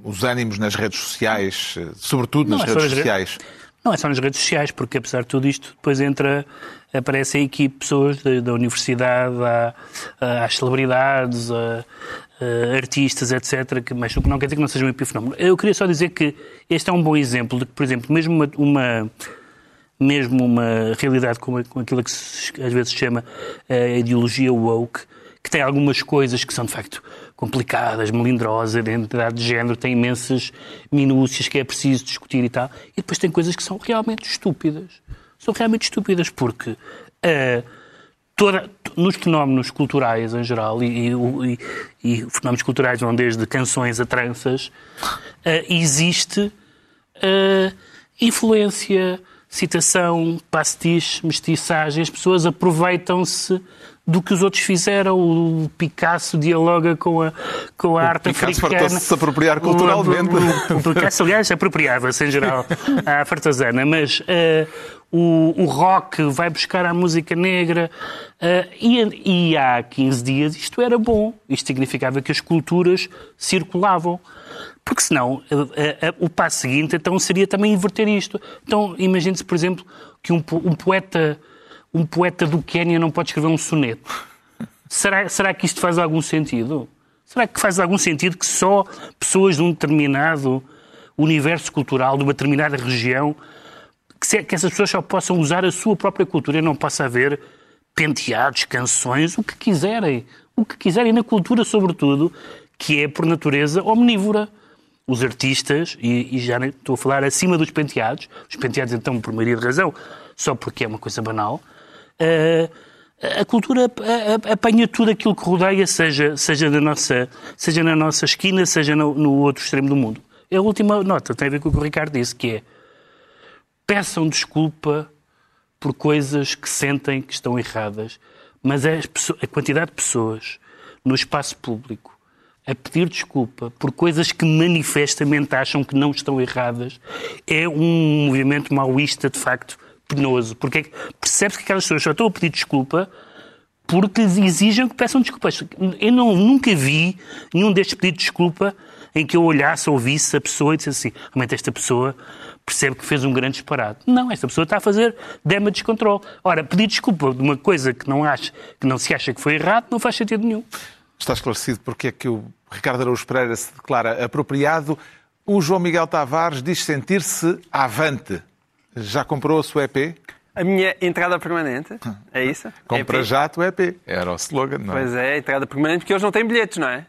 os ânimos nas redes sociais, sobretudo nas é redes sociais? Não é só nas redes sociais, porque apesar de tudo isto, depois entra, aparecem aqui pessoas da, da universidade, às celebridades, a, uh, artistas, etc., que, mas o que não quer dizer que não seja um epifenómeno. Eu queria só dizer que este é um bom exemplo de que, por exemplo, mesmo uma, uma mesmo uma realidade como, como aquilo que se, às vezes se chama a ideologia woke, que tem algumas coisas que são de facto complicadas, melindrosas, identidade de género tem imensas minúcias que é preciso discutir e tal, e depois tem coisas que são realmente estúpidas. São realmente estúpidas porque uh, toda, nos fenómenos culturais em geral, e, e, e, fenómenos culturais vão desde canções a tranças, uh, existe uh, influência, citação, pastiche, mestiçagem. As pessoas aproveitam-se do que os outros fizeram. O Picasso dialoga com a, com a o arte Picasso africana. Picasso se apropriar culturalmente. O, o, o Picasso, aliás, apropriava-se em geral à fartazana, mas uh, o, o rock vai buscar a música negra. Uh, e, e, há 15 dias isto era bom. Isto significava que as culturas circulavam. Porque senão uh, o passo seguinte então seria também inverter isto. Então imagine-se, por exemplo, que um, um, poeta um poeta do Quênia não pode escrever um soneto. Será, será que isto faz algum sentido? Será que faz algum sentido que só pessoas de um determinado universo cultural, de uma determinada região, que, se, que essas pessoas só possam usar a sua própria cultura e não possa haver penteados, canções, o que quiserem. O que quiserem na cultura, sobretudo, que é, por natureza, omnívora. Os artistas, e, e já estou a falar acima dos penteados, os penteados, então, por maioria de razão, só porque é uma coisa banal, a cultura apanha tudo aquilo que rodeia, seja, seja, na, nossa, seja na nossa esquina, seja no, no outro extremo do mundo. A última nota tem a ver com o que o Ricardo disse, que é peçam desculpa por coisas que sentem que estão erradas, mas a quantidade de pessoas no espaço público a pedir desculpa por coisas que manifestamente acham que não estão erradas é um movimento maoísta, de facto, penoso. Porque é percebe-se que aquelas pessoas só estão a pedir desculpa porque exigem que peçam desculpas. Eu não, nunca vi nenhum destes pedidos de desculpa em que eu olhasse, ouvisse a pessoa e dissesse assim, realmente esta pessoa percebe que fez um grande disparate. Não, esta pessoa está a fazer damage control. Ora, pedir desculpa de uma coisa que não, acha, que não se acha que foi errado não faz sentido nenhum. Está esclarecido porque é que o Ricardo Araújo Pereira se declara apropriado. O João Miguel Tavares diz sentir-se avante. Já comprou a sua EP? A minha entrada permanente, é isso? Compra EP? já o EP. Era o slogan, não é? Pois é, entrada permanente, porque eles não têm bilhetes, não é?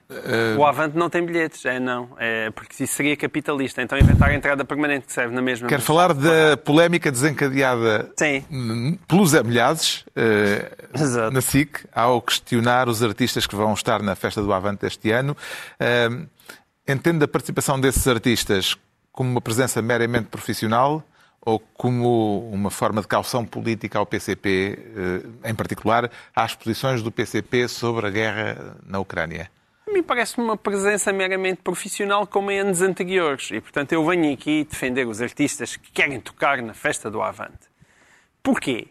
O Avante não tem bilhetes, é não. É, porque isso seria capitalista. Então inventar a entrada permanente que serve na mesma. Quero falar da polémica desencadeada Sim. pelos Amilhazes eh, Exato. na SIC ao questionar os artistas que vão estar na festa do Avante deste ano. Eh, entende a participação desses artistas como uma presença meramente profissional ou como uma forma de caução política ao PCP, eh, em particular às posições do PCP sobre a guerra na Ucrânia? A mim parece-me uma presença meramente profissional como em anos anteriores. E, portanto, eu venho aqui defender os artistas que querem tocar na festa do Avante. Porquê?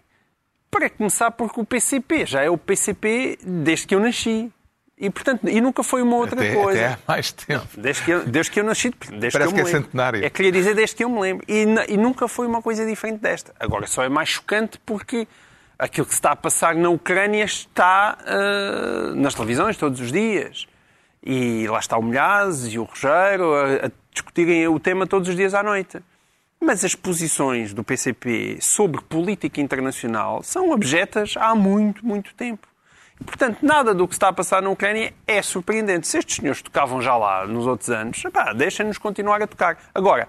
Para começar, porque o PCP já é o PCP desde que eu nasci. E, portanto, e nunca foi uma outra Até, coisa. até há mais tempo. Desde que, eu, desde que eu nasci, desde Parece que eu me que é lembro. centenário. É, queria dizer desde que eu me lembro. E, e nunca foi uma coisa diferente desta. Agora, só é mais chocante porque aquilo que se está a passar na Ucrânia está ah, nas televisões todos os dias. E lá está o Milhazes e o Rogério a, a discutirem o tema todos os dias à noite. Mas as posições do PCP sobre política internacional são abjetas há muito, muito tempo. Portanto, nada do que está a passar na Ucrânia é surpreendente. Se estes senhores tocavam já lá nos outros anos, deixem-nos continuar a tocar. Agora,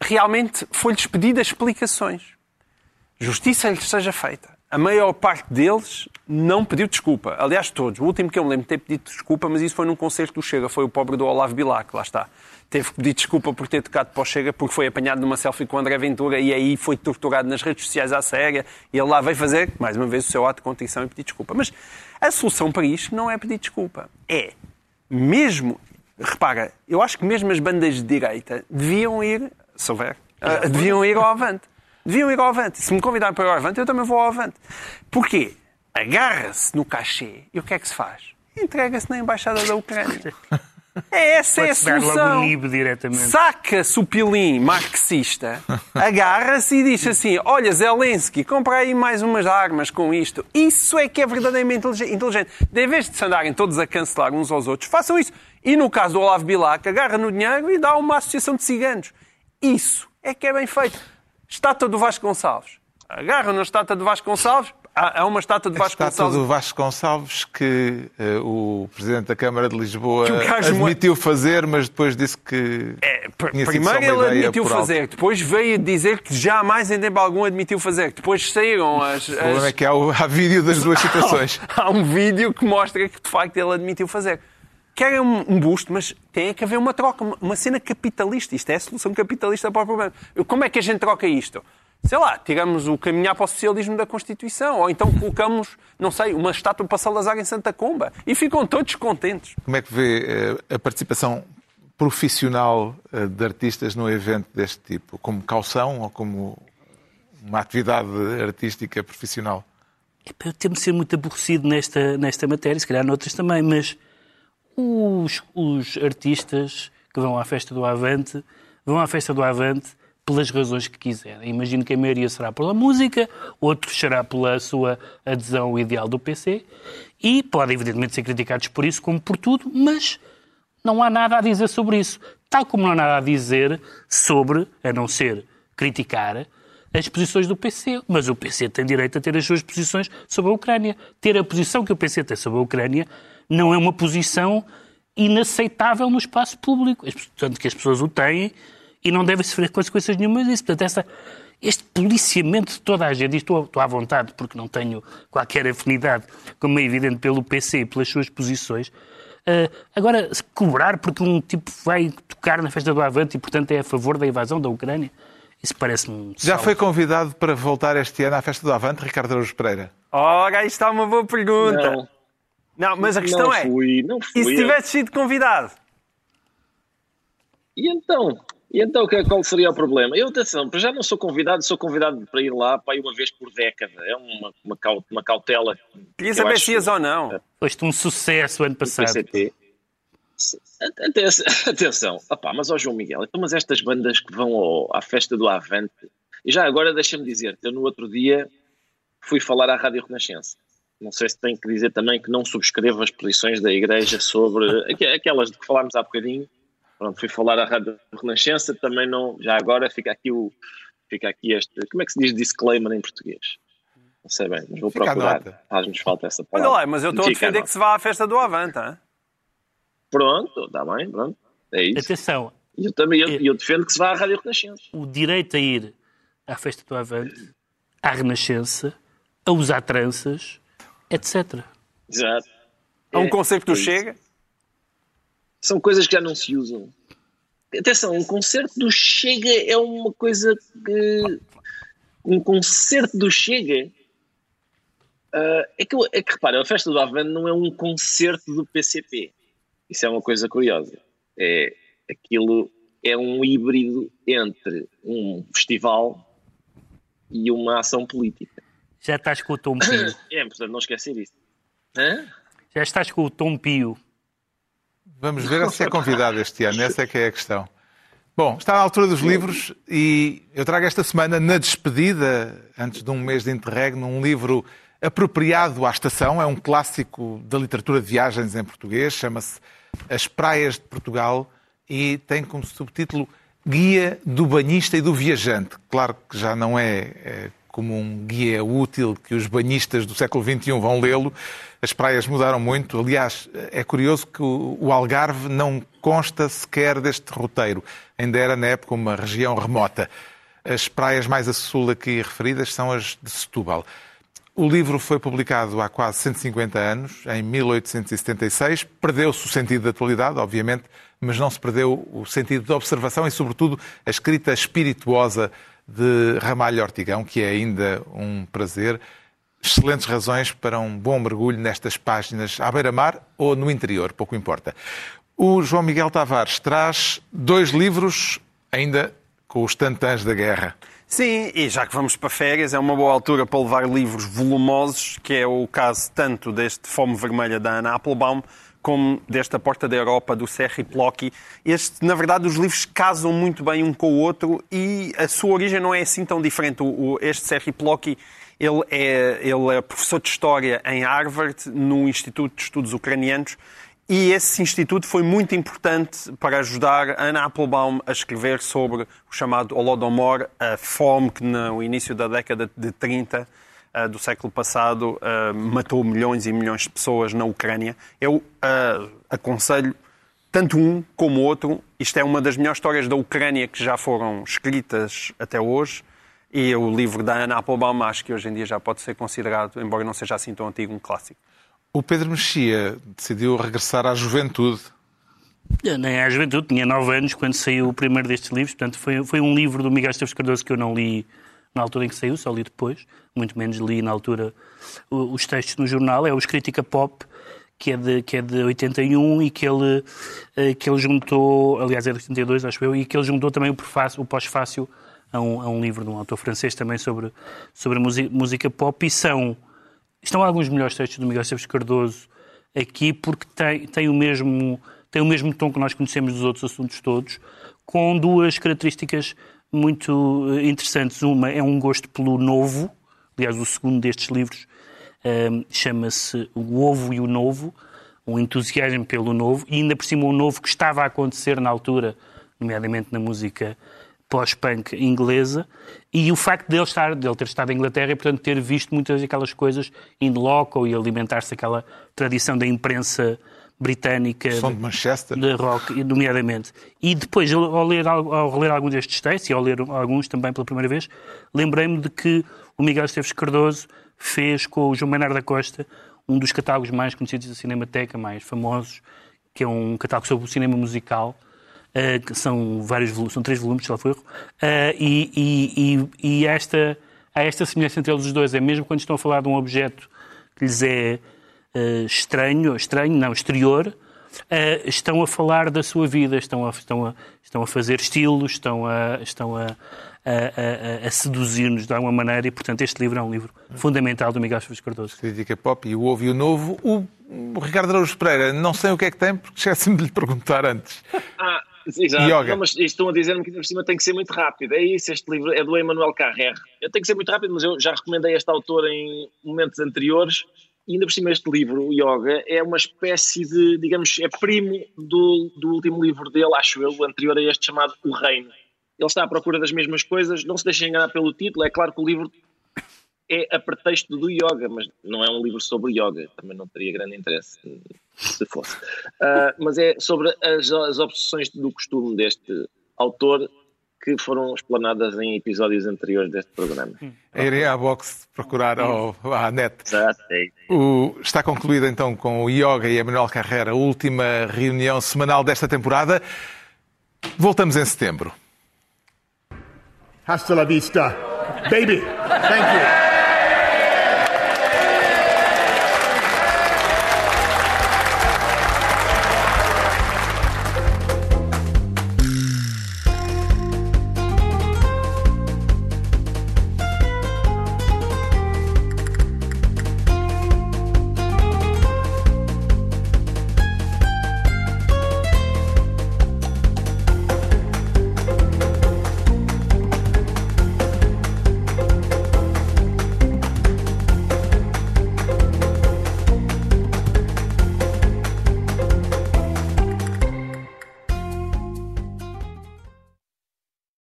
realmente foi-lhes pedida explicações. Justiça lhes seja feita. A maior parte deles não pediu desculpa. Aliás, todos. O último que eu me lembro de ter pedido desculpa, mas isso foi num concerto do Chega. Foi o pobre do Olavo Bilac, lá está. Teve que pedir desculpa por ter tocado para o Chega, porque foi apanhado numa selfie com o André Ventura e aí foi torturado nas redes sociais à séria. E ele lá veio fazer, mais uma vez, o seu ato de contrição e pedir desculpa. Mas a solução para isto não é pedir desculpa. É, mesmo... Repara, eu acho que mesmo as bandas de direita deviam ir, se houver, ah, deviam ir ao Avante. Deviam ir ao Avante. Se me convidarem para ir ao Avante, eu também vou ao Avante. Porquê? Agarra-se no cachê e o que é que se faz? Entrega-se na Embaixada da Ucrânia. É, essa é a solução. Saca-se o pilim marxista, agarra-se e diz assim: Olha, Zelensky, compra aí mais umas armas com isto. Isso é que é verdadeiramente inteligente. De vez de se andarem todos a cancelar uns aos outros, façam isso. E no caso do Olavo Bilac, agarra no dinheiro e dá uma associação de ciganos. Isso é que é bem feito. Estátua do Vasco Gonçalves. Agarra na estátua do Vasco Gonçalves. Há há uma estátua A Vasco estátua Gonçalves. do Vasco Gonçalves que eh, o Presidente da Câmara de Lisboa gajo admitiu fazer, mas depois disse que É, pr- primeiro uma ele ideia admitiu por alto. fazer, depois veio dizer que jamais em tempo algum admitiu fazer. Depois saíram as. O problema é que há, o- há vídeo das duas situações. Há um vídeo que mostra que de facto ele admitiu fazer. Querem um, um busto, mas tem que haver uma troca, uma, uma cena capitalista. Isto é a solução capitalista para o problema. Como é que a gente troca isto? Sei lá, tiramos o caminhar para o socialismo da Constituição, ou então colocamos, não sei, uma estátua para Salazar em Santa Comba e ficam todos contentes. Como é que vê eh, a participação profissional eh, de artistas num evento deste tipo? Como caução ou como uma atividade artística profissional? Epá, Eu temo ser muito aborrecido nesta, nesta matéria, se calhar noutras também, mas os, os artistas que vão à festa do Avante vão à festa do Avante pelas razões que quiserem. Imagino que a maioria será pela música, outros será pela sua adesão ideal do PC e podem evidentemente ser criticados por isso como por tudo, mas não há nada a dizer sobre isso. Tal como não há nada a dizer sobre, a não ser criticar, as posições do PC. Mas o PC tem direito a ter as suas posições sobre a Ucrânia. Ter a posição que o PC tem sobre a Ucrânia não é uma posição inaceitável no espaço público. Portanto, que as pessoas o têm e não devem sofrer consequências nenhumas disso. Portanto, essa, este policiamento de toda a gente, e estou, estou à vontade porque não tenho qualquer afinidade, como é evidente, pelo PC e pelas suas posições, ah, agora, se cobrar porque um tipo vai tocar na festa do Avante e, portanto, é a favor da invasão da Ucrânia, isso parece-me um Já foi convidado para voltar este ano à festa do Avante, Ricardo Araújo Pereira? Ora, aí está uma boa pergunta. Não, Não, mas a questão não é, fui, não fui. e se tivesse sido convidado? E então? E então qual seria o problema? Eu, atenção, já não sou convidado, sou convidado para ir lá para ir uma vez por década. É uma, uma, uma cautela. Queria saber se ias ou não. Foste um sucesso ano do passado. PCT. Atenção. Opá, mas ó João Miguel, então, mas estas bandas que vão ao- à festa do Avante, e já agora deixa-me dizer, eu no outro dia fui falar à Rádio Renascença. Não sei se tenho que dizer também que não subscrevo as posições da Igreja sobre aqu- aquelas de que falámos há bocadinho. Pronto, fui falar à Rádio Renascença, também não, já agora fica aqui o, Fica aqui este. Como é que se diz disclaimer em português? Não sei bem, mas vou Fica a procurar. Faz-nos falta essa Olha palavra. lá, mas eu estou a defender nota. que se vá à festa do Avante. hein? Pronto, está bem, pronto. É isso. Atenção, E eu também eu, eu defendo que se vá à Rádio Renascença. o direito a ir à festa do Avante, à Renascença, a usar tranças, etc. Exato. Há um É, concerto do é isso. Chega. São coisas que já não se usam. Atenção, um concerto do Chega é uma coisa que. Um concerto do Chega. ah, é, que, é que repara, a festa do Avante não é um concerto do PCP. Isso é uma coisa curiosa. É, aquilo é um híbrido entre um festival e uma ação política. Já estás com o tom pio. É importante não esquecer isso. Hã? Já estás com o tom pio. Vamos ver se é convidado este ano, essa é que é a questão. Bom, está à altura dos livros e eu trago esta semana, na despedida, antes de um mês de interregno, um livro apropriado à estação. É um clássico da literatura de viagens em português, chama-se As Praias de Portugal e tem como subtítulo Guia do Banhista e do Viajante. Claro que já não é, é como um guia útil que os banhistas do século XXI vão lê-lo. As praias mudaram muito. Aliás, é curioso que o Algarve não consta sequer deste roteiro. Ainda era, na época, uma região remota. As praias mais a sul aqui referidas são as de Setúbal. O livro foi publicado há quase 150 anos, em 1876. Perdeu-se o sentido da atualidade, obviamente, mas não se perdeu o sentido da observação e, sobretudo, a escrita espirituosa de Ramalho Ortigão, que é ainda um prazer. Excelentes razões para um bom mergulho nestas páginas à beira-mar ou no interior, pouco importa. O João Miguel Tavares traz dois livros, ainda com os tantãs da guerra. Sim, e já que vamos para férias, é uma boa altura para levar livros volumosos, que é o caso tanto deste Fome Vermelha da Ana Applebaum, como desta Porta da Europa do Serri Plocki. Este, na verdade, os livros casam muito bem um com o outro e a sua origem não é assim tão diferente. O, o- este Serri Plocki, ele é, ele é professor de História em Harvard, no Instituto de Estudos Ucranianos, e esse instituto foi muito importante para ajudar Anna Applebaum a escrever sobre o chamado Holodomor, a fome que no início da década de 30 ah, do século passado ah, matou milhões e milhões de pessoas na Ucrânia. Eu ah, aconselho tanto um como o outro. Isto é uma das melhores histórias da Ucrânia que já foram escritas até hoje. E o livro da Anna Applebaum acho que hoje em dia já pode ser considerado, embora não seja assim tão antigo, um clássico. O Pedro Mexia decidiu regressar à juventude. Eu Nem à juventude, tinha 9 anos quando saiu o primeiro destes livros, portanto foi, foi um livro do Miguel Esteves Cardoso que eu não li na altura em que saiu, só li depois, muito menos li na altura os textos no jornal, é o Crítica Pop, que é de, que é de 81 e que ele, eh, que ele juntou, aliás é de 82 acho eu, e que ele juntou também o, prefácio- o pós-fácio a um, a um livro de um autor francês também sobre, sobre música, música pop. E são, estão alguns melhores textos do Miguel Esteves Cardoso aqui porque tem, tem, o mesmo, tem o mesmo tom que nós conhecemos dos outros assuntos todos, com duas características muito eh, interessantes. Uma é um gosto pelo novo, aliás, o segundo destes livros eh, chama-se O Ovo e o Novo, um entusiasmo pelo novo, e ainda por cima o novo que estava a acontecer na altura, nomeadamente na música pós-punk inglesa, e o facto de ele, estar, de ele ter estado em Inglaterra e, portanto, ter visto muitas daquelas coisas in loco e alimentar-se daquela tradição da imprensa britânica Som de Manchester. de rock, nomeadamente. E depois, ao, ler, ao reler alguns destes textos, e ao ler alguns também pela primeira vez, lembrei-me de que o Miguel Esteves Cardoso fez com o João Maynard da Costa um dos catálogos mais conhecidos da Cinemateca, mais famosos, que é um catálogo sobre o cinema musical, eh, que são vários volumes, são três volumes, se lá for, eh, e, e, e, e esta, há esta semelhança entre eles os dois, é mesmo quando estão a falar de um objeto que lhes é eh, estranho, estranho, não, exterior, eh, estão a falar da sua vida, estão a, estão a, estão a fazer estilos, estão a, estão a, a, a- a seduzir-nos de alguma maneira e, portanto, este livro é um livro fundamental do Miguel Chaves Cardoso. Crítica Pop e o Ovo e o Novo. O, o Ricardo Araújo Pereira, não sei o que é que tem, porque esqueci-me de lhe perguntar antes. Ah, exato. Yoga. Não, mas estão a dizer-me que por cima tem que ser muito rápido. É isso, este livro é do Emmanuel Carrer. Eu tenho que ser muito rápido, mas eu já recomendei este autor em momentos anteriores. E ainda por cima este livro, Yoga, é uma espécie de, digamos, é primo do, do último livro dele, acho eu, anterior a este chamado O Reino. ele está à procura das mesmas coisas, não se deixem enganar pelo título, é claro que o livro é a pretexto do yoga, mas não é um livro sobre yoga, também não teria grande interesse se fosse. Uh, mas é sobre as, as obsessões do costume deste autor que foram explanadas em episódios anteriores deste programa. A irem à box procurar ao, à net. É. O, está concluída então com o Yoga e a Manuel Carreira, a última reunião semanal desta temporada. Voltamos em setembro. Hasta la vista, baby. Thank you.